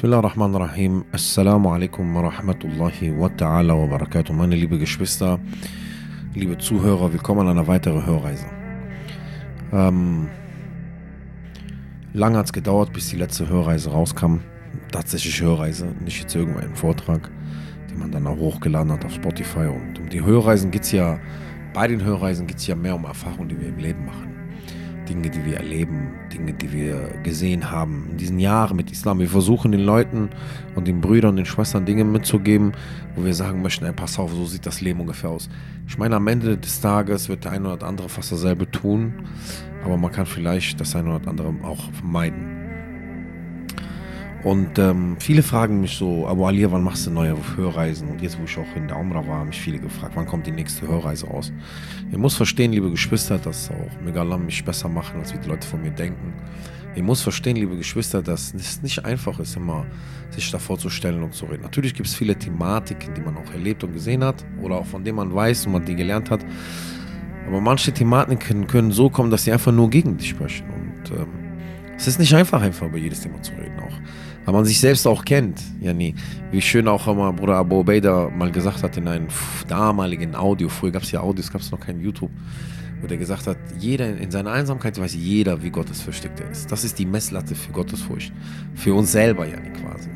Bismillah ar-Rahman ar-Rahim. Assalamu alaikum wa rahmatullahi wa ta'ala wa barakatuh. Meine liebe Geschwister, liebe Zuhörer, willkommen an einer weiteren Hörreise. Ähm, lange hat es gedauert, bis die letzte Hörreise rauskam. Tatsächlich Hörreise, nicht jetzt irgendein Vortrag, den man dann auch hochgeladen hat auf Spotify. Und um die Hörreisen geht es ja, bei den Hörreisen geht es ja mehr um Erfahrungen, die wir im Leben machen. Dinge, die wir erleben, Dinge, die wir gesehen haben in diesen Jahren mit Islam. Wir versuchen den Leuten und den Brüdern und den Schwestern Dinge mitzugeben, wo wir sagen möchten, ey, pass auf, so sieht das Leben ungefähr aus. Ich meine, am Ende des Tages wird der eine oder andere fast dasselbe tun, aber man kann vielleicht das eine oder andere auch vermeiden. Und ähm, viele fragen mich so, Abu Alia, wann machst du neue Hörreisen? Und jetzt, wo ich auch in der Umrah war, haben mich viele gefragt, wann kommt die nächste Hörreise raus? Ihr muss verstehen, liebe Geschwister, dass auch Megalam mich besser machen, als wie die Leute von mir denken. Ihr muss verstehen, liebe Geschwister, dass es nicht einfach ist, immer sich da vorzustellen und zu reden. Natürlich gibt es viele Thematiken, die man auch erlebt und gesehen hat oder auch von denen man weiß und man die gelernt hat. Aber manche Thematiken können so kommen, dass sie einfach nur gegen dich sprechen. Und ähm, es ist nicht einfach, einfach über jedes Thema zu reden auch weil man sich selbst auch kennt. Ja, nee. Wie schön auch immer Bruder Abu Obeida mal gesagt hat in einem damaligen Audio, früher gab es ja Audios, gab es noch kein YouTube, wo der gesagt hat, jeder in seiner Einsamkeit weiß jeder, wie gottesfürchtig er ist. Das ist die Messlatte für Gottesfurcht. Für uns selber, ja, nee, quasi.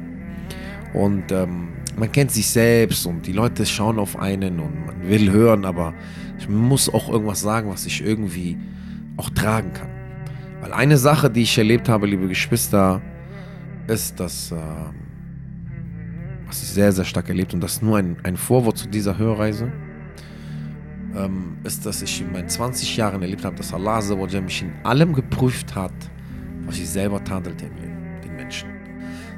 Und ähm, man kennt sich selbst und die Leute schauen auf einen und man will hören, aber ich muss auch irgendwas sagen, was ich irgendwie auch tragen kann. Weil eine Sache, die ich erlebt habe, liebe Geschwister, ist, dass, äh, was ich sehr, sehr stark erlebt und das ist nur ein, ein Vorwort zu dieser Hörreise, ähm, ist, dass ich in meinen 20 Jahren erlebt habe, dass Allah mich in allem geprüft hat, was ich selber tadelte im Leben, den Menschen.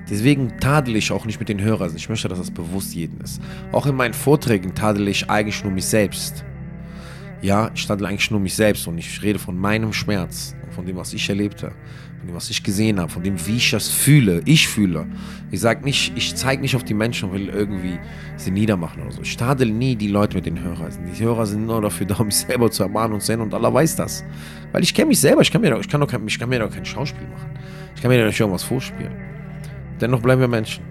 Deswegen tadel ich auch nicht mit den Hörern. Ich möchte, dass das bewusst jeden ist. Auch in meinen Vorträgen tadel ich eigentlich nur mich selbst. Ja, ich tadel eigentlich nur mich selbst und ich rede von meinem Schmerz von dem, was ich erlebte von dem, was ich gesehen habe, von dem, wie ich das fühle, ich fühle. Ich sage nicht, ich zeige nicht auf die Menschen und will irgendwie sie niedermachen oder so. Ich tadel nie die Leute mit den Hörern. Die Hörer sind nur dafür da, um mich selber zu ermahnen und zu sehen und Allah weiß das. Weil ich kenne mich selber, ich kann, mir, doch kein, kein Schauspiel machen. Ich kann mir doch nicht irgendwas vorspielen. Dennoch bleiben wir Menschen.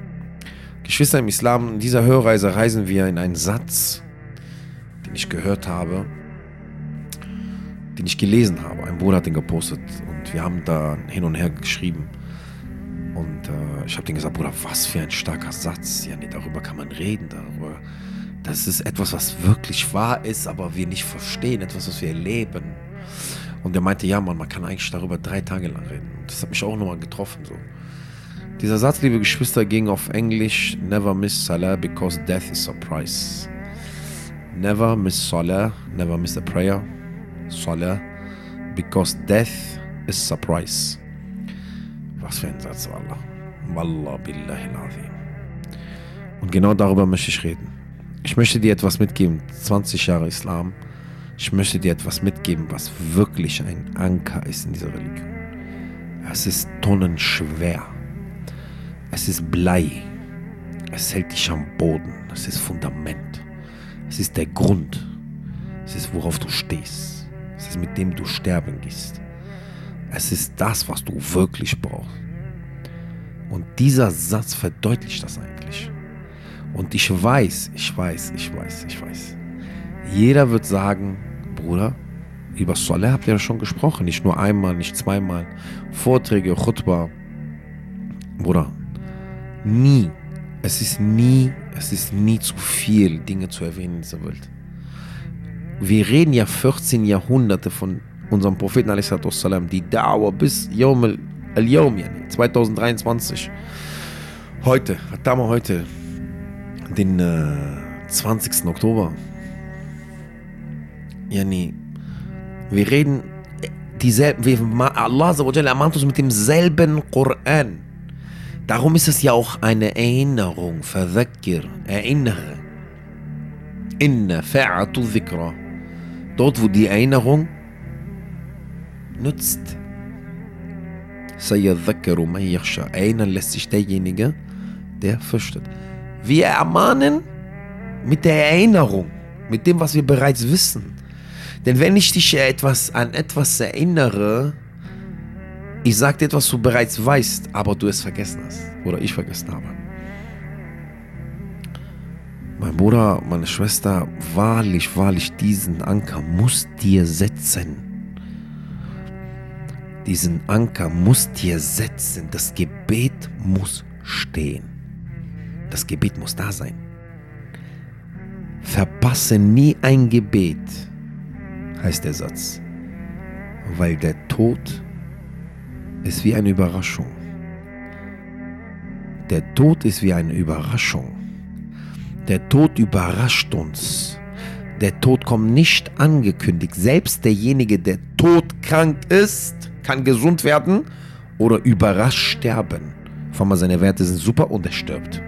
Geschwister im Islam, in dieser Hörreise reisen wir in einen Satz, den ich gehört habe, den ich gelesen habe. Ein Bruder hat den gepostet und wir haben da hin und her geschrieben. Und äh, ich habe denen gesagt, Bruder, was für ein starker Satz. Ja, nee, darüber kann man reden. Darüber. Das ist etwas, was wirklich wahr ist, aber wir nicht verstehen. Etwas, was wir erleben. Und er meinte, ja, Mann, man kann eigentlich darüber drei Tage lang reden. Und das hat mich auch nochmal getroffen. So. Dieser Satz, liebe Geschwister, ging auf Englisch: Never miss Salah because death is a price. Never miss Salah, never miss a prayer. Salah because death is surprise. Was für ein Satz, Wallah. Wallah billahi azim. Und genau darüber möchte ich reden. Ich möchte dir etwas mitgeben. 20 Jahre Islam. Ich möchte dir etwas mitgeben, was wirklich ein Anker ist in dieser Religion. Es ist tonnenschwer. Es ist Blei. Es hält dich am Boden. Es ist Fundament. Es ist der Grund. Es ist, worauf du stehst. Es ist mit dem du sterben gehst. Es ist das, was du wirklich brauchst. Und dieser Satz verdeutlicht das eigentlich. Und ich weiß, ich weiß, ich weiß, ich weiß. Jeder wird sagen, Bruder, über Saleh habt ihr ja schon gesprochen. Nicht nur einmal, nicht zweimal. Vorträge, Khutbah. Bruder, nie, es ist nie, es ist nie zu viel, Dinge zu erwähnen in dieser Welt wir reden ja 14 Jahrhunderte von unserem Propheten salam, die Dauer bis Yom al 2023. Heute, haben heute, den äh, 20. Oktober. Yani, wir reden äh, dieselben, wir, Allah ermahnt uns mit demselben Koran. Darum ist es ja auch eine Erinnerung, Verwekir, erinnere. Inna fa'atu dhikra. Dort, wo die Erinnerung nützt. Erinnern lässt sich derjenige, der fürchtet. Wir ermahnen mit der Erinnerung, mit dem, was wir bereits wissen. Denn wenn ich dich etwas, an etwas erinnere, Ich sage dir etwas, du bereits weißt, aber du es vergessen hast. Oder ich vergessen habe. Mein Bruder, meine Schwester, wahrlich, wahrlich, diesen Anker muss dir setzen. Diesen Anker muss dir setzen. Das Gebet muss stehen. Das Gebet muss da sein. Verpasse nie ein Gebet, heißt der Satz, weil der Tod ist wie eine Überraschung. Der Tod ist wie eine Überraschung. Der Tod überrascht uns. Der Tod kommt nicht angekündigt. Selbst derjenige, der todkrank ist, kann gesund werden oder überrascht sterben. Vor allem seine Werte sind super und er stirbt.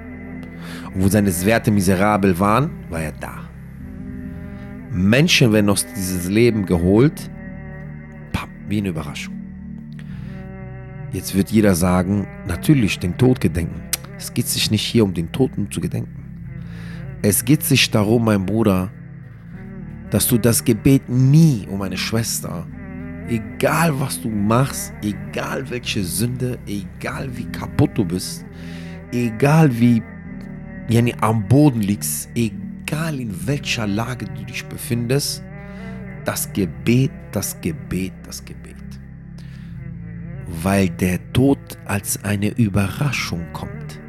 Und wo seine Werte miserabel waren, war er da. Menschen werden aus dieses Leben geholt, pam, wie eine Überraschung. Jetzt wird jeder sagen, natürlich den Tod gedenken. Es geht sich nicht hier um den Toten zu gedenken. Es geht sich darum, mein Bruder, dass du das Gebet nie um eine Schwester, egal was du machst, egal welche Sünde, egal wie kaputt du bist, egal wie yani, am Boden liegst, egal in welcher Lage du dich befindest, das Gebet, das Gebet, das Gebet. Weil der Tod als eine Überraschung kommt.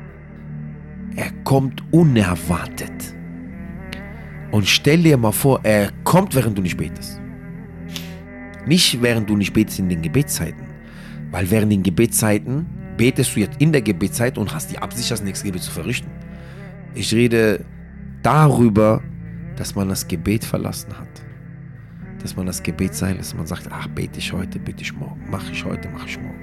Er kommt unerwartet. Und stell dir mal vor, er kommt, während du nicht betest. Nicht während du nicht betest in den Gebetszeiten. Weil während den Gebetszeiten betest du jetzt in der Gebetszeit und hast die Absicht, das nächste Gebet zu verrichten. Ich rede darüber, dass man das Gebet verlassen hat. Dass man das Gebet sein lässt. Man sagt, ach, bete ich heute, bete ich morgen. Mache ich heute, mache ich morgen.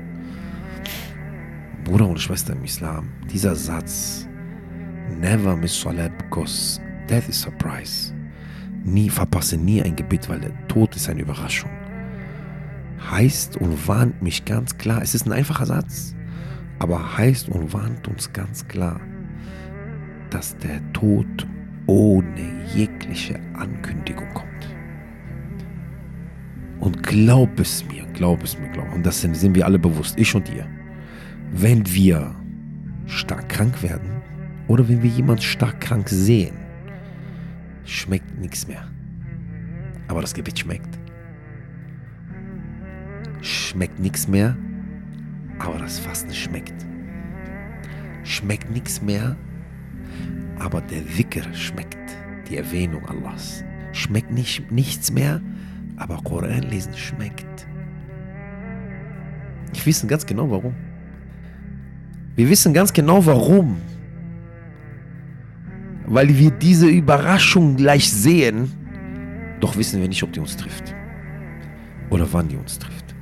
Bruder und Schwester im Islam, dieser Satz, never miss salat because death is surprise. Nie verpasse nie ein Gebet, weil der Tod ist eine Überraschung. Heißt und warnt mich ganz klar, es ist ein einfacher Satz, aber heißt und warnt uns ganz klar, dass der Tod ohne jegliche Ankündigung kommt. Und glaub es mir, glaub es mir, glaub. Und das sind, sind wir alle bewusst, ich und ihr. Wenn wir stark krank werden oder wenn wir jemanden stark krank sehen, schmeckt nichts mehr. Aber das Gebet schmeckt. Schmeckt nichts mehr, aber das Fasten schmeckt. Schmeckt nichts mehr, aber der Wickel schmeckt. Die Erwähnung Allahs. Schmeckt nicht, nichts mehr, aber Koran lesen schmeckt. Ich wissen ganz genau warum. Wir wissen ganz genau warum. Weil wir diese Überraschung gleich sehen, doch wissen wir nicht, ob die uns trifft. Oder wann die uns trifft.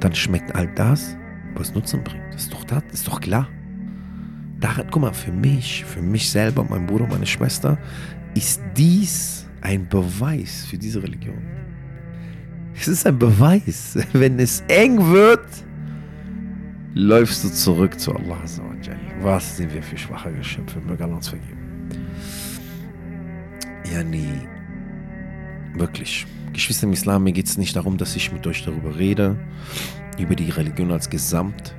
Dann schmeckt all das, was Nutzen bringt. Das ist doch, das ist doch klar. Daran, guck mal, für mich, für mich selber, mein Bruder, meine Schwester, ist dies ein Beweis für diese Religion. Es ist ein Beweis. Wenn es eng wird, läufst du zurück zu Allah. Was sind wir für schwache Geschöpfe? Möge Allah uns vergeben. Ja, nee. Wirklich. Geschwister im Islam, mir geht es nicht darum, dass ich mit euch darüber rede, über die Religion als Gesamt,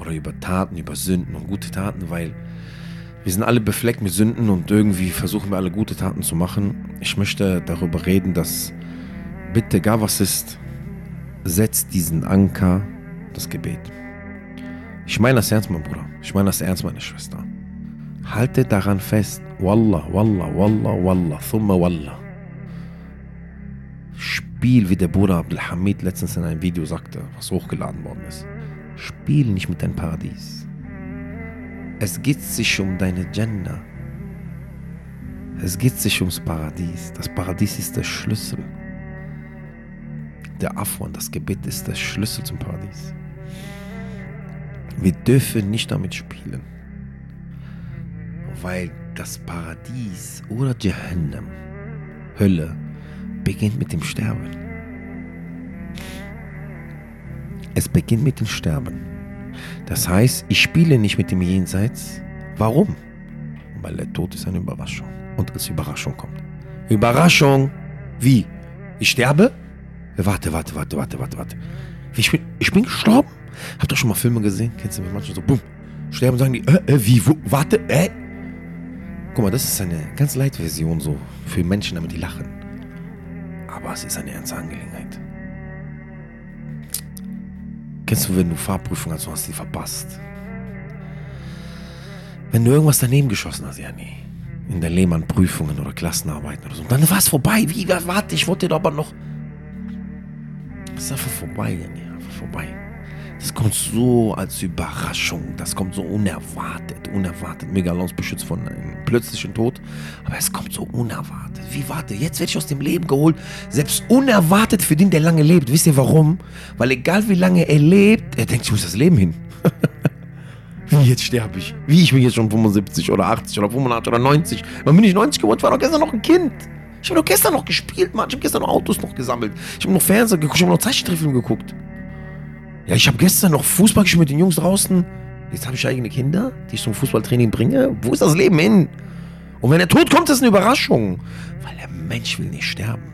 oder über Taten, über Sünden und gute Taten, weil wir sind alle befleckt mit Sünden und irgendwie versuchen wir alle gute Taten zu machen. Ich möchte darüber reden, dass bitte, egal was ist, setzt diesen Anker, das Gebet. Ich meine das ernst, mein Bruder. Ich meine das ernst, meine Schwester. Halte daran fest. Wallah, Wallah, Wallah, Wallah, Thumma Wallah. Spiel, wie der Bruder Abdelhamid letztens in einem Video sagte, was hochgeladen worden ist. Spiel nicht mit deinem Paradies. Es geht sich um deine Jannah. Es geht sich ums Paradies. Das Paradies ist der Schlüssel. Der Afwan, das Gebet ist der Schlüssel zum Paradies. Wir dürfen nicht damit spielen. Weil das Paradies oder Jahannam, Hölle, beginnt mit dem Sterben. Es beginnt mit dem Sterben. Das heißt, ich spiele nicht mit dem Jenseits. Warum? Weil der Tod ist eine Überraschung. Und als Überraschung kommt. Überraschung! Wie? Ich sterbe? Warte, warte, warte, warte, warte, warte. Ich bin, ich bin gestorben? Habt ihr schon mal Filme gesehen? Kennst du, manche so, bumm, sterben und sagen die, äh, äh, wie, wo, warte, äh? Guck mal, das ist eine ganz light Version so für Menschen, damit die lachen. Aber es ist eine ernste Angelegenheit. Kennst du, wenn du Fahrprüfung hast, du hast die verpasst? Wenn du irgendwas daneben geschossen hast, ja, nee. In der Lehmann-Prüfungen oder Klassenarbeiten oder so. Dann war es vorbei. Wie, warte, ich wollte doch aber noch. Das ist einfach vorbei, nee, einfach vorbei. Das kommt so als Überraschung. Das kommt so unerwartet. Unerwartet. Megalons beschützt von einem plötzlichen Tod. Aber es kommt so unerwartet. Wie warte, jetzt werde ich aus dem Leben geholt. Selbst unerwartet für den, der lange lebt. Wisst ihr warum? Weil egal wie lange er lebt, er denkt, ich muss das Leben hin. wie jetzt sterbe ich? Wie ich bin jetzt schon 75 oder 80 oder 85 oder 90. Wann bin ich 90 geworden? Ich war doch gestern noch ein Kind. Ich habe doch gestern noch gespielt, Mann. Ich habe gestern noch Autos noch gesammelt. Ich habe noch Fernseher geguckt. Ich habe noch Zeichentrickfilme geguckt. Ja, ich habe gestern noch Fußball gespielt mit den Jungs draußen. Jetzt habe ich eigene Kinder, die ich zum Fußballtraining bringe. Wo ist das Leben hin? Und wenn der Tod kommt, ist eine Überraschung. Weil der Mensch will nicht sterben.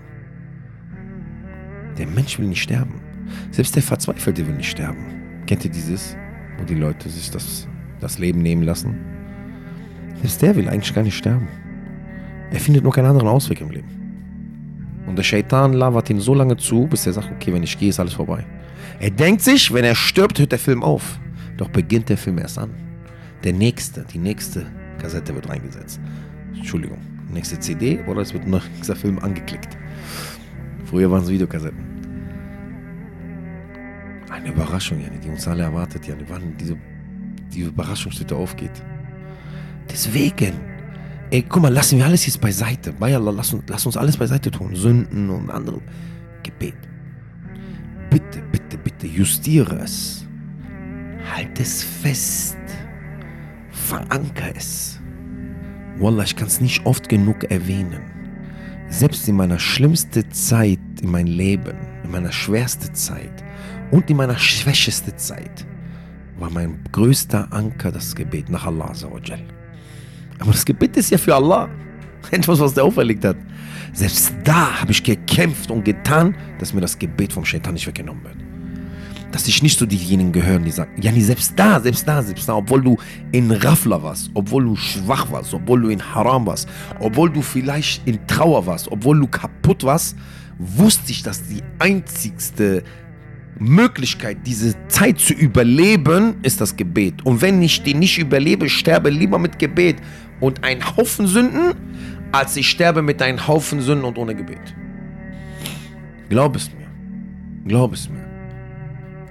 Der Mensch will nicht sterben. Selbst der Verzweifelte will nicht sterben. Kennt ihr dieses? Wo die Leute sich das, das Leben nehmen lassen? Selbst der will eigentlich gar nicht sterben. Er findet nur keinen anderen Ausweg im Leben. Und der Shaitan labert ihn so lange zu, bis er sagt, okay, wenn ich gehe, ist alles vorbei. Er denkt sich, wenn er stirbt, hört der Film auf. Doch beginnt der Film erst an. Der nächste, die nächste Kassette wird reingesetzt. Entschuldigung, nächste CD oder es wird noch dieser Film angeklickt. Früher waren es Videokassetten. Eine Überraschung, Janni, die uns alle erwartet, Janni, wann diese, diese Überraschungstüte aufgeht. Deswegen, ey, guck mal, lassen wir alles jetzt beiseite. Bei Allah, lass uns, lass uns alles beiseite tun. Sünden und andere. Gebet. Bitte, bitte, bitte, justiere es. Halt es fest. Veranker es. Wallah, ich kann es nicht oft genug erwähnen. Selbst in meiner schlimmsten Zeit in meinem Leben, in meiner schwersten Zeit und in meiner schwächesten Zeit, war mein größter Anker das Gebet nach Allah. Aber das Gebet ist ja für Allah. Etwas, was der auferlegt hat. Selbst da habe ich gekämpft und getan, dass mir das Gebet vom Shaitan nicht weggenommen wird. Dass ich nicht zu diejenigen gehören, die sagen, ja, selbst da, selbst da, selbst da, obwohl du in Raffler warst, obwohl du schwach warst, obwohl du in Haram warst, obwohl du vielleicht in Trauer warst, obwohl du kaputt warst, wusste ich, dass die einzigste Möglichkeit, diese Zeit zu überleben, ist das Gebet. Und wenn ich die nicht überlebe, sterbe lieber mit Gebet und ein Haufen Sünden, als ich sterbe mit einem Haufen Sünden und ohne Gebet. Glaub es mir. Glaub es mir.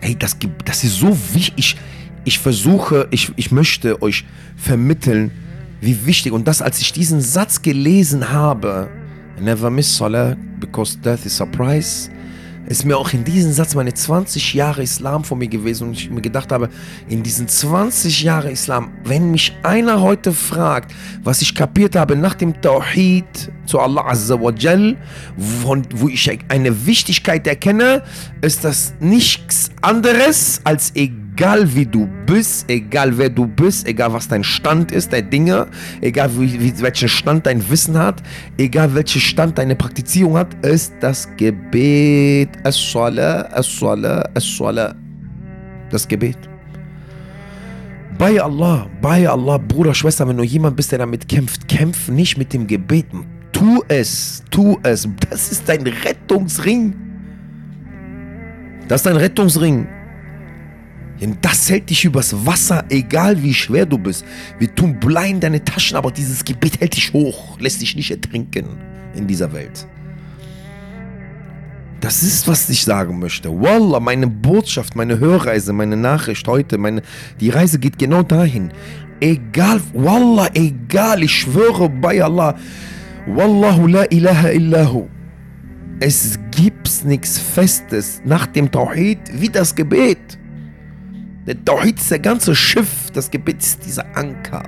Hey, das, das ist so wichtig. Ich, ich versuche, ich, ich möchte euch vermitteln, wie wichtig. Und das, als ich diesen Satz gelesen habe, Never miss Salah because death is a price ist mir auch in diesem Satz meine 20 Jahre Islam vor mir gewesen und ich mir gedacht habe, in diesen 20 Jahren Islam, wenn mich einer heute fragt, was ich kapiert habe nach dem Tawhid zu Allah Azza wa Jal, wo ich eine Wichtigkeit erkenne, ist das nichts anderes als egal egal wie du bist, egal wer du bist, egal was dein Stand ist, der Dinge, egal wie, wie, welchen Stand dein Wissen hat, egal welchen Stand deine Praktizierung hat, ist das Gebet. As-Salah, As-Salah, As-Salah. Das Gebet. Bei Allah, bei Allah, Bruder, Schwester, wenn du jemand bist, der damit kämpft, kämpf nicht mit dem Gebet. Tu es, tu es. Das ist dein Rettungsring. Das ist dein Rettungsring. Denn das hält dich übers Wasser, egal wie schwer du bist. Wir tun bleien deine Taschen, aber dieses Gebet hält dich hoch, lässt dich nicht ertrinken in dieser Welt. Das ist, was ich sagen möchte. Wallah, meine Botschaft, meine Hörreise, meine Nachricht heute, meine, die Reise geht genau dahin. Egal, Wallah, egal, ich schwöre bei Allah. Wallahu la ilaha illahu. Es gibt nichts Festes nach dem Tawhid wie das Gebet. Der ist der ganze Schiff, das Gebet ist dieser Anker.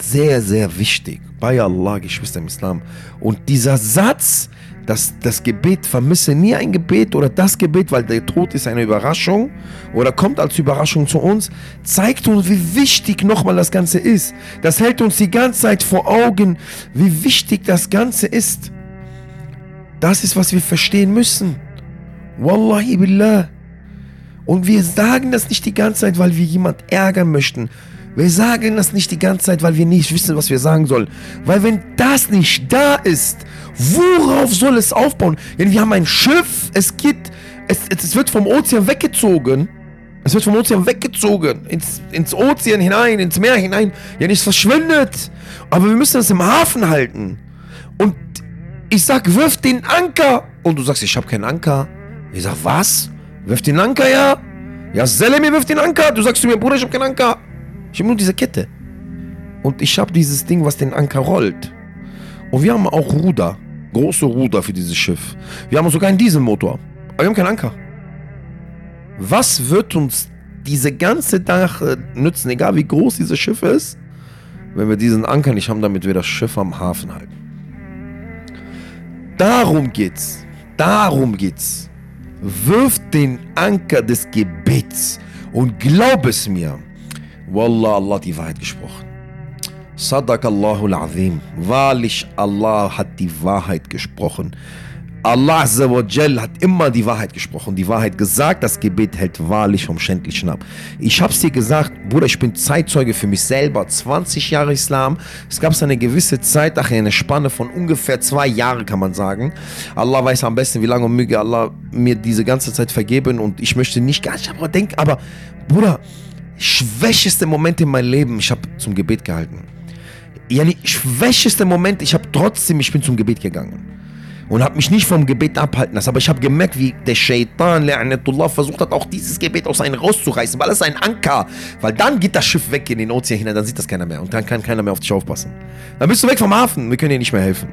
Sehr, sehr wichtig. Bei Allah, Geschwister im Islam. Und dieser Satz, dass das Gebet vermisse nie ein Gebet oder das Gebet, weil der Tod ist eine Überraschung oder kommt als Überraschung zu uns, zeigt uns, wie wichtig nochmal das Ganze ist. Das hält uns die ganze Zeit vor Augen, wie wichtig das Ganze ist. Das ist, was wir verstehen müssen. Wallahi billah. Und wir sagen das nicht die ganze Zeit, weil wir jemand ärgern möchten. Wir sagen das nicht die ganze Zeit, weil wir nicht wissen, was wir sagen sollen. Weil wenn das nicht da ist, worauf soll es aufbauen? Denn wir haben ein Schiff, es geht, es, es wird vom Ozean weggezogen. Es wird vom Ozean weggezogen, ins, ins Ozean hinein, ins Meer hinein. Ja, nicht verschwindet. Aber wir müssen das im Hafen halten. Und ich sag, wirf den Anker. Und du sagst, ich habe keinen Anker. Ich sag, was? Wirf den Anker, ja? Ja, Selemi wirf den Anker. Du sagst zu mir, Bruder, ich habe keinen Anker. Ich habe nur diese Kette. Und ich habe dieses Ding, was den Anker rollt. Und wir haben auch Ruder. Große Ruder für dieses Schiff. Wir haben sogar einen Dieselmotor. Aber wir haben keinen Anker. Was wird uns diese ganze Dach nützen, egal wie groß dieses Schiff ist, wenn wir diesen Anker nicht haben, damit wir das Schiff am Hafen halten? Darum geht's. Darum geht's. Wirf den Anker des Gebets und glaub es mir. Wallah, Allah hat die Wahrheit gesprochen. Sadaq Allahul Azim. Wahrlich, Allah hat die Wahrheit gesprochen. Allah Azzawajal hat immer die Wahrheit gesprochen, die Wahrheit gesagt. Das Gebet hält wahrlich vom Schändlichen ab. Ich hab's dir gesagt, Bruder, ich bin Zeitzeuge für mich selber. 20 Jahre Islam. Es gab eine gewisse Zeit, ach, eine Spanne von ungefähr zwei Jahren, kann man sagen. Allah weiß am besten, wie lange und möge Allah mir diese ganze Zeit vergeben. Und ich möchte nicht gar nicht, aber denk, aber Bruder, schwächeste Moment in meinem Leben, ich habe zum Gebet gehalten. Ja, schwächeste Moment, ich habe trotzdem, ich bin zum Gebet gegangen und habe mich nicht vom Gebet abhalten lassen. Aber ich habe gemerkt, wie der Shaitan, La'anatullah, versucht hat, auch dieses Gebet aus einem rauszureißen, weil es ein Anker, weil dann geht das Schiff weg in den Ozean hinein, dann sieht das keiner mehr und dann kann keiner mehr auf dich aufpassen. Dann bist du weg vom Hafen, wir können dir nicht mehr helfen.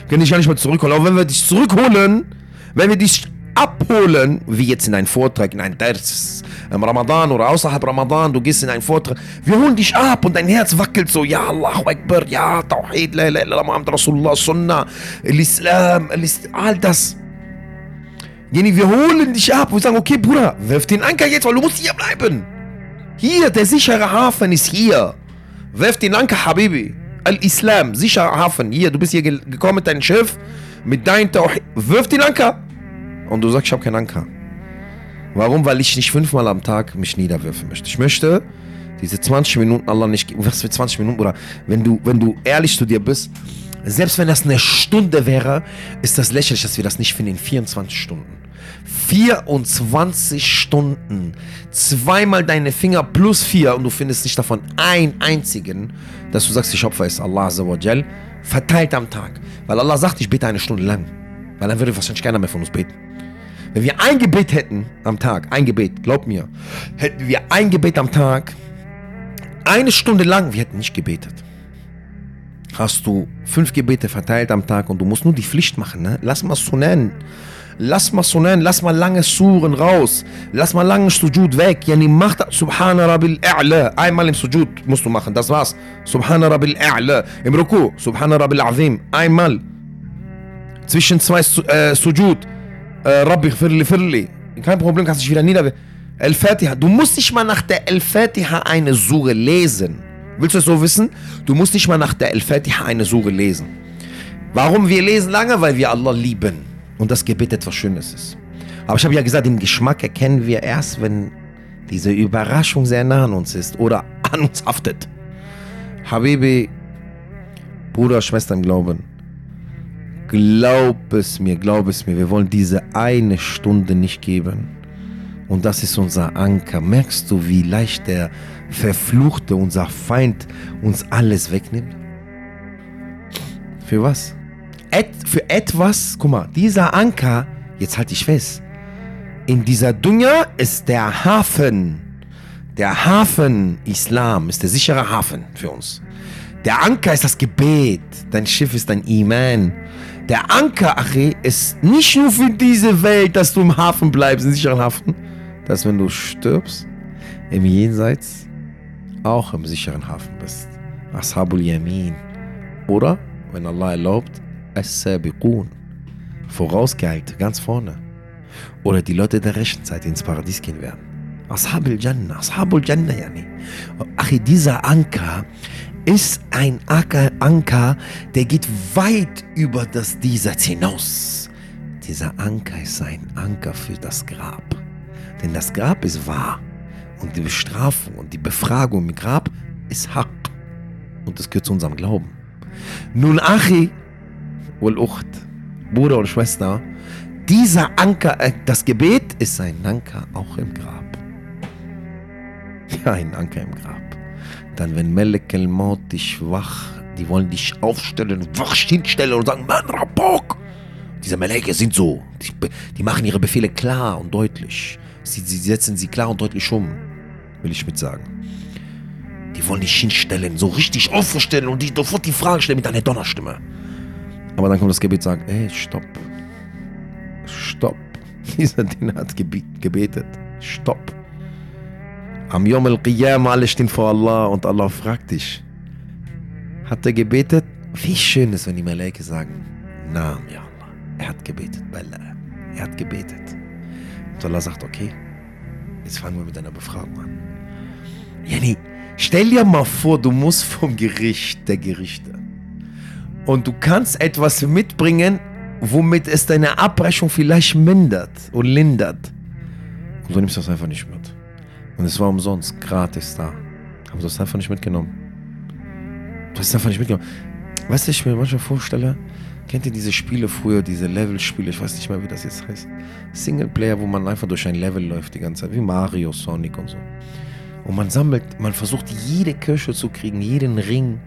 Wir können dich gar nicht mehr zurückholen. Aber wenn wir dich zurückholen, wenn wir dich abholen, wie jetzt in einem Vortrag, in einem Ders, Ramadan oder außerhalb Ramadan, du gehst in einen Vortrag, wir holen dich ab und dein Herz wackelt so, ja, Allahu Akbar, ja, Tawhid, la ilaha illallah, Muhammad Rasulullah, Sunnah, Islam, all das. Jenny, wir holen dich ab und sagen, okay, Bruder, wirf den Anker jetzt, weil du musst hier bleiben. Hier, der sichere Hafen ist hier. Wirf den Anker, Habibi. Al-Islam, sicherer Hafen. Hier, du bist hier gekommen mit deinem Schiff, mit deinem Tawhid. Wirf den Anker. Und du sagst, ich habe keinen Anker. Warum? Weil ich nicht fünfmal am Tag mich niederwerfen möchte. Ich möchte diese 20 Minuten Allah nicht geben. Was für 20 Minuten, Bruder? Wenn du, wenn du ehrlich zu dir bist, selbst wenn das eine Stunde wäre, ist das lächerlich, dass wir das nicht finden in 24 Stunden. 24 Stunden. Zweimal deine Finger plus vier und du findest nicht davon einen einzigen, dass du sagst, ich opfer es Allah Azzawajal, verteilt am Tag. Weil Allah sagt, ich bete eine Stunde lang. Weil dann würde wahrscheinlich keiner mehr von uns beten. Wenn wir ein Gebet hätten am Tag, ein Gebet, glaub mir, hätten wir ein Gebet am Tag, eine Stunde lang, wir hätten nicht gebetet. Hast du fünf Gebete verteilt am Tag und du musst nur die Pflicht machen, ne? Lass mal nennen. Lass mal nennen, lass mal lange Suren raus. Lass mal lange Sujud weg. Yani mach das Subhana Rabbil A'la. Einmal im Sujud musst du machen, das war's. Subhana Rabbil A'la. Im Ruku, Subhana Rabbil Azim. Einmal. Zwischen zwei äh, Sujud. Äh, Rabbi, firli, firli. Kein Problem, kannst dich wieder nieder. El-Fatiha. Du musst nicht mal nach der El-Fatiha eine Sure lesen. Willst du es so wissen? Du musst nicht mal nach der El-Fatiha eine Sure lesen. Warum wir lesen lange? Weil wir Allah lieben. Und das Gebet etwas Schönes ist. Aber ich habe ja gesagt, den Geschmack erkennen wir erst, wenn diese Überraschung sehr nah an uns ist oder an uns haftet. Habibi, Bruder, Schwester im Glauben. Glaub es mir, glaub es mir, wir wollen diese eine Stunde nicht geben. Und das ist unser Anker. Merkst du, wie leicht der Verfluchte, unser Feind, uns alles wegnimmt? Für was? Et, für etwas, guck mal, dieser Anker, jetzt halte ich fest, in dieser Dunja ist der Hafen. Der Hafen Islam ist der sichere Hafen für uns. Der Anker ist das Gebet. Dein Schiff ist dein Iman. Der Anker, Achi, ist nicht nur für diese Welt, dass du im Hafen bleibst, im sicheren Hafen, dass wenn du stirbst, im Jenseits auch im sicheren Hafen bist. Ashabul Yamin. Oder, wenn Allah erlaubt, As-Sabiqun. Vorausgeeilt, ganz vorne. Oder die Leute der rechten Seite ins Paradies gehen werden. Ashabul Jannah, Ashabul Jannah, yani. Achi, dieser Anker ist ein Anker, der geht weit über das Diesseits hinaus. Dieser Anker ist ein Anker für das Grab. Denn das Grab ist wahr. Und die Bestrafung und die Befragung im Grab ist Haq. Und das gehört zu unserem Glauben. Nun, Achi, wal Ucht, Bruder und Schwester, dieser Anker, äh, das Gebet ist ein Anker auch im Grab. Ja, ein Anker im Grab. Dann, wenn Melek el Maut dich wach, die wollen dich aufstellen, wach hinstellen und sagen, Mann, Rabok! Diese Meleke sind so. Die, die, machen ihre Befehle klar und deutlich. Sie, sie setzen sie klar und deutlich um, will ich mit sagen. Die wollen dich hinstellen, so richtig aufstellen und dich sofort die Frage stellen mit einer Donnerstimme. Aber dann kommt das Gebet und sagt, ey, stopp. Stopp. Dieser Diener hat gebetet. Stopp. Am Yom al-Qiyamah, alle stehen vor Allah und Allah fragt dich. Hat er gebetet? Wie schön ist, wenn die Malaike sagen, Naam, ja Allah. Er hat gebetet, Bella. Er hat gebetet. Und Allah sagt, okay, jetzt fangen wir mit einer Befragung an. Yani, stell dir mal vor, du musst vom Gericht der Gerichte. Und du kannst etwas mitbringen, womit es deine Abrechnung vielleicht mindert und lindert. Und du nimmst das einfach nicht mit. Und es war umsonst, gratis da. Haben sie das einfach nicht mitgenommen. Du hast einfach nicht mitgenommen. Weißt du, ich mir manchmal vorstelle, kennt ihr diese Spiele früher, diese Level-Spiele, ich weiß nicht mehr, wie das jetzt heißt. Singleplayer, wo man einfach durch ein Level läuft die ganze Zeit, wie Mario, Sonic und so. Und man sammelt, man versucht jede Kirsche zu kriegen, jeden Ring,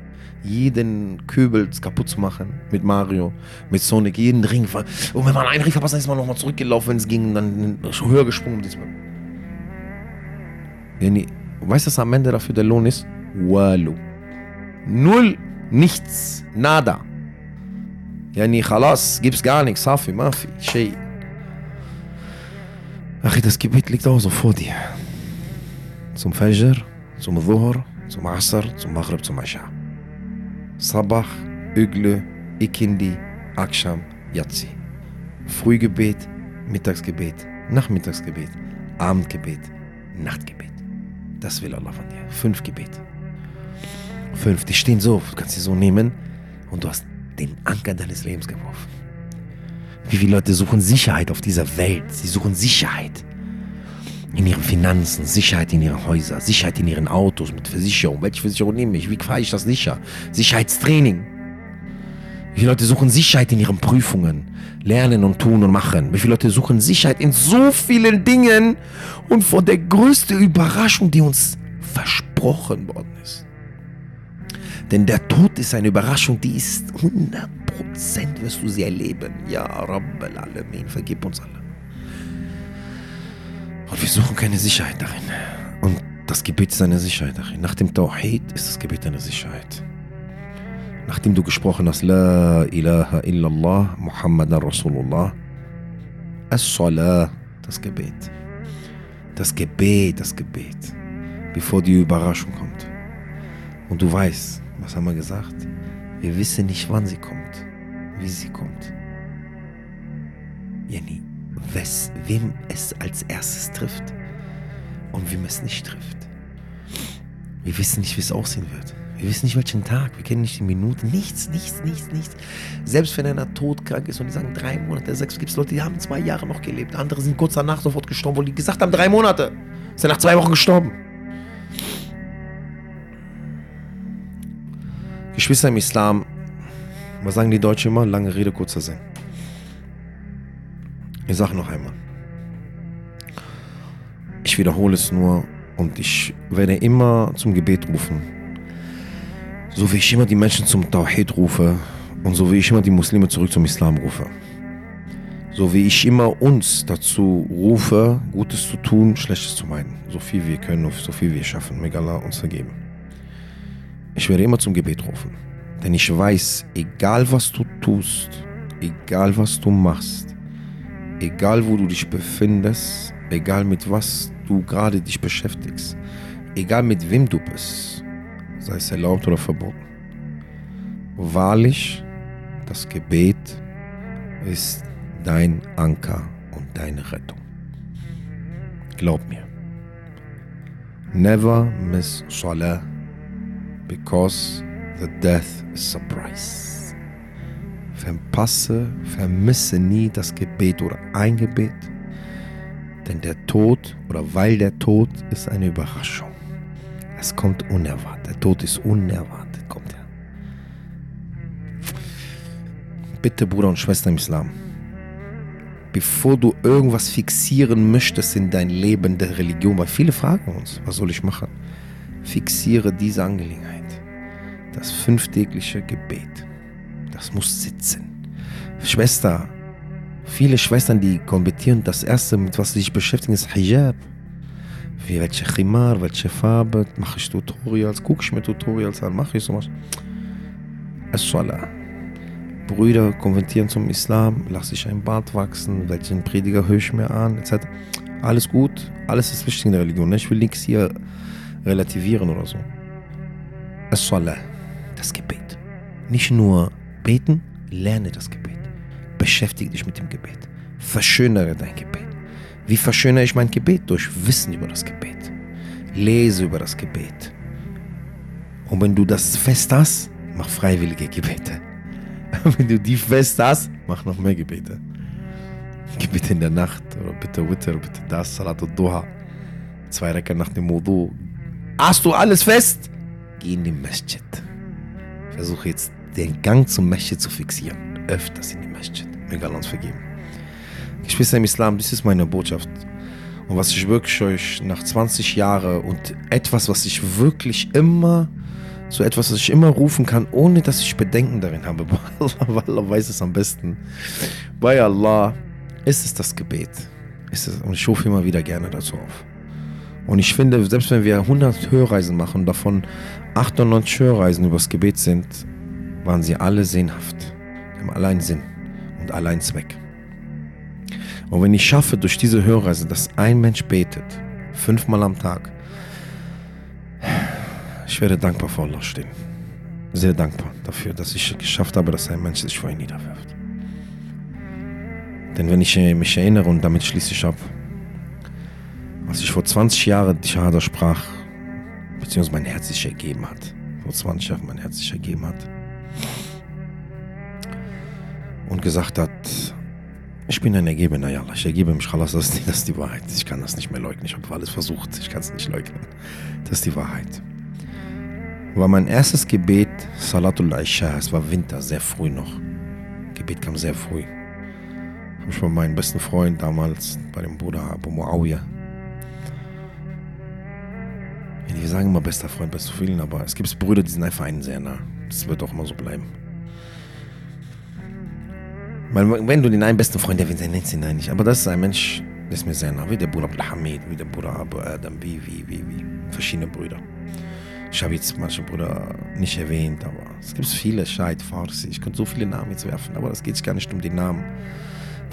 jeden Köbel kaputt zu machen mit Mario, mit Sonic, jeden Ring. Und wenn man einen Ring verpasst, dann ist man nochmal zurückgelaufen, wenn es ging, dann höher gesprungen. Yani, weißt du, was am Ende dafür der Lohn ist? Walu. Null, nichts, nada. Yani, khalas, gibt's gar nichts, safi, mafi, shay. Ach, das Gebet liegt auch so vor dir. Zum Fajr, zum Dhuhr, zum Asr, zum Maghrib, zum Asha. Sabach, Ügle, Ikindi, Aksham, Yatsi. Frühgebet, Mittagsgebet, Nachmittagsgebet, Abendgebet, Nachtgebet. Das will Allah von dir. Fünf Gebete. Fünf, die stehen so, du kannst sie so nehmen und du hast den Anker deines Lebens geworfen. Wie viele Leute suchen Sicherheit auf dieser Welt? Sie suchen Sicherheit in ihren Finanzen, Sicherheit in ihren Häusern, Sicherheit in ihren Autos mit Versicherung. Welche Versicherung nehme ich? Wie fahre ich das sicher? Sicherheitstraining. Wie viele Leute suchen Sicherheit in ihren Prüfungen, lernen und tun und machen? Wie viele Leute suchen Sicherheit in so vielen Dingen und vor der größten Überraschung, die uns versprochen worden ist? Denn der Tod ist eine Überraschung, die ist 100% wirst du sie erleben. Ja, Rabbal Alamin, vergib uns alle. Und wir suchen keine Sicherheit darin. Und das Gebet ist eine Sicherheit darin. Nach dem Tawhid ist das Gebet eine Sicherheit nachdem du gesprochen hast, La ilaha illallah, Muhammadan Rasulullah, As-Salah, das Gebet. Das Gebet, das Gebet, bevor die Überraschung kommt. Und du weißt, was haben wir gesagt? Wir wissen nicht, wann sie kommt, wie sie kommt. Jenny, wes, wem es als erstes trifft und wem es nicht trifft. Wir wissen nicht, wie es aussehen wird. Wir wissen nicht, welchen Tag, wir kennen nicht die Minute, nichts, nichts, nichts, nichts. Selbst wenn einer todkrank ist und die sagen drei Monate, sechs, gibt es Leute, die haben zwei Jahre noch gelebt. Andere sind kurz danach sofort gestorben, wo die gesagt haben, drei Monate. Ist er nach zwei Wochen gestorben. Geschwister im Islam, was sagen die Deutschen immer? Lange Rede, kurzer Sinn. Ich sage noch einmal. Ich wiederhole es nur und ich werde immer zum Gebet rufen so wie ich immer die Menschen zum Tawhid rufe und so wie ich immer die Muslime zurück zum Islam rufe. So wie ich immer uns dazu rufe, Gutes zu tun, Schlechtes zu meinen. So viel wir können, so viel wir schaffen. Möge Allah uns vergeben. Ich werde immer zum Gebet rufen. Denn ich weiß, egal was du tust, egal was du machst, egal wo du dich befindest, egal mit was du gerade dich beschäftigst, egal mit wem du bist, sei es erlaubt oder verboten. Wahrlich, das Gebet ist dein Anker und deine Rettung. Glaub mir. Never miss Salah because the death is surprise. verpasse, vermisse nie das Gebet oder ein Gebet, denn der Tod oder weil der Tod ist eine Überraschung. Es kommt unerwartet. Der Tod ist unerwartet, kommt er. Bitte, Bruder und Schwester im Islam, bevor du irgendwas fixieren möchtest in dein Leben der Religion, weil viele fragen uns, was soll ich machen? Fixiere diese Angelegenheit. Das fünftägliche Gebet. Das muss sitzen. Schwester, viele Schwestern, die konvertieren, das erste, mit was sie sich beschäftigen, ist Hijab. Wie welche Chimar, welche Farbe, mache ich Tutorials, gucke ich mir Tutorials an, mache ich sowas. As-Salah. Brüder konvertieren zum Islam, lasse ich ein Bart wachsen, welchen Prediger höre ich mir an, etc. Alles gut, alles ist wichtig in der Religion. Ne? Ich will nichts hier relativieren oder so. As-Salah, das Gebet. Nicht nur beten, lerne das Gebet. Beschäftige dich mit dem Gebet. Verschönere dein Gebet. Wie verschönere ich mein Gebet? Durch Wissen über das Gebet. Lese über das Gebet. Und wenn du das fest hast, mach freiwillige Gebete. Wenn du die fest hast, mach noch mehr Gebete. Gebete in der Nacht oder bitte Witter, bitte das, Salat und Doha. Zwei Recker nach dem Wudu. Hast du alles fest? Geh in die Masjid. Versuche jetzt den Gang zum Masjid zu fixieren. Öfters in die Masjid. Möge Allah uns vergeben. Geschwister im Islam, das ist meine Botschaft. Und was ich wirklich euch nach 20 Jahren und etwas, was ich wirklich immer, so etwas, was ich immer rufen kann, ohne dass ich Bedenken darin habe, weil Allah weiß es am besten. Bei Allah ist es das Gebet. Ist es, und ich rufe immer wieder gerne dazu auf. Und ich finde, selbst wenn wir 100 Hörreisen machen, davon 98 Hörreisen übers Gebet sind, waren sie alle sinnhaft. Die haben allein Sinn und allein Zweck. Und wenn ich schaffe, durch diese Hörreise, dass ein Mensch betet, fünfmal am Tag, ich werde dankbar vor Allah stehen. Sehr dankbar dafür, dass ich geschafft habe, dass ein Mensch sich vor ihn niederwirft. Denn wenn ich mich erinnere, und damit schließe ich ab, als ich vor 20 Jahren die Shahada sprach, beziehungsweise mein Herz sich ergeben hat, vor 20 Jahren mein Herz sich ergeben hat, und gesagt hat, ich bin ein Ergebener, ja ich ergebe mich, Allah, das ist, die, das ist die Wahrheit. Ich kann das nicht mehr leugnen. Ich habe alles versucht, ich kann es nicht leugnen. Das ist die Wahrheit. War mein erstes Gebet Salatul Aisha. Es war Winter, sehr früh noch. Gebet kam sehr früh. Habe ich bei meinem besten Freund damals, bei dem Bruder Abu Muawiyah. Wir sagen immer bester Freund bei so vielen, aber es gibt Brüder, die sind einfach einen sehr nah. Das wird auch immer so bleiben. Wenn du den einen besten Freund erwähnst, dann nennst du ihn nicht. Aber das ist ein Mensch, der ist mir sehr nah. Wie der Bruder Abdul Hamid, wie der Bruder Abu Adam, wie, wie, wie, wie. Verschiedene Brüder. Ich habe jetzt manche Brüder nicht erwähnt, aber es gibt viele, Scheid, Farsi. Ich könnte so viele Namen jetzt werfen, aber es geht gar nicht um die Namen.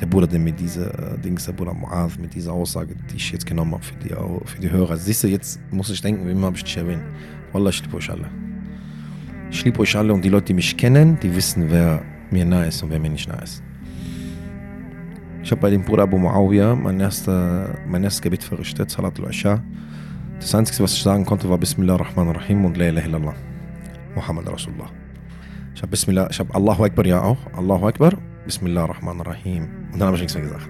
Der Bruder, der mit dieser äh, Dings, der Bruder Mu'adh, mit dieser Aussage, die ich jetzt genommen habe für die, für die Hörer. Siehst du, jetzt muss ich denken, wem habe ich dich erwähnt? Wallah, ich liebe euch alle. Ich liebe euch alle und die Leute, die mich kennen, die wissen, wer mir ist und wer mir nicht ist. Ich habe bei dem Bruder Abu Muawiyah mein, erster, mein erstes Gebet verrichtet, Salat al-Isha. Das Einzige, was ich sagen konnte, war Bismillah ar-Rahman ar-Rahim und La ilaha. Muhammad Rasulullah. Ich habe Bismillah, ich habe Allahu Akbar ja auch. Allahu Akbar, Bismillah ar-Rahman ar-Rahim. Und dann habe ich nichts mehr gesagt.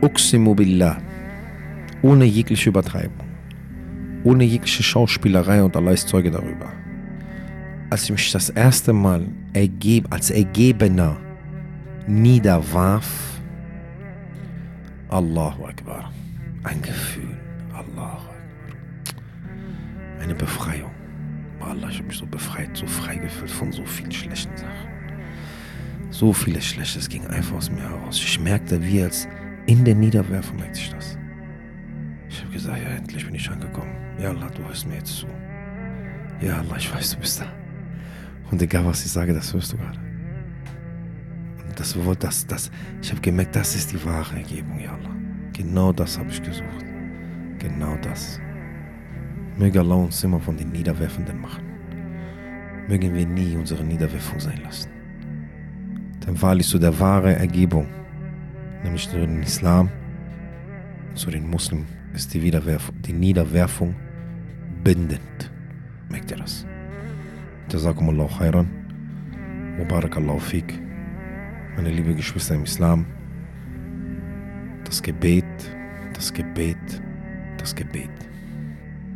Uksimu billah. Ohne jegliche Übertreibung. Ohne jegliche Schauspielerei und Allah ist Zeuge darüber. Als ich mich das erste Mal ergeb, als Ergebener niederwarf. Allahu Akbar. Ein Gefühl. Allahu Akbar. Eine Befreiung. Allah, ich habe mich so befreit, so frei gefühlt von so vielen schlechten Sachen. So viele schlechte, es ging einfach aus mir heraus. Ich merkte, wie als in der Niederwerfung merkte ich das. Ich habe gesagt, ja, endlich bin ich angekommen. Ja, Allah, du hörst mir jetzt zu. Ja, Allah, ich weiß, du bist da. Und egal, was ich sage, das hörst du gerade. Das, das, das, ich habe gemerkt, das ist die wahre Ergebung, ja Allah. Genau das habe ich gesucht. Genau das. Möge Allah uns immer von den Niederwerfenden machen. Mögen wir nie unsere Niederwerfung sein lassen. Denn wahrlich zu der wahre Ergebung, nämlich zu dem Islam, zu den Muslimen, ist die, die Niederwerfung bindend. Merkt ihr das? Jazakumullah khairan. Mubarak Allah fik. Meine liebe Geschwister im Islam, das Gebet, das Gebet, das Gebet.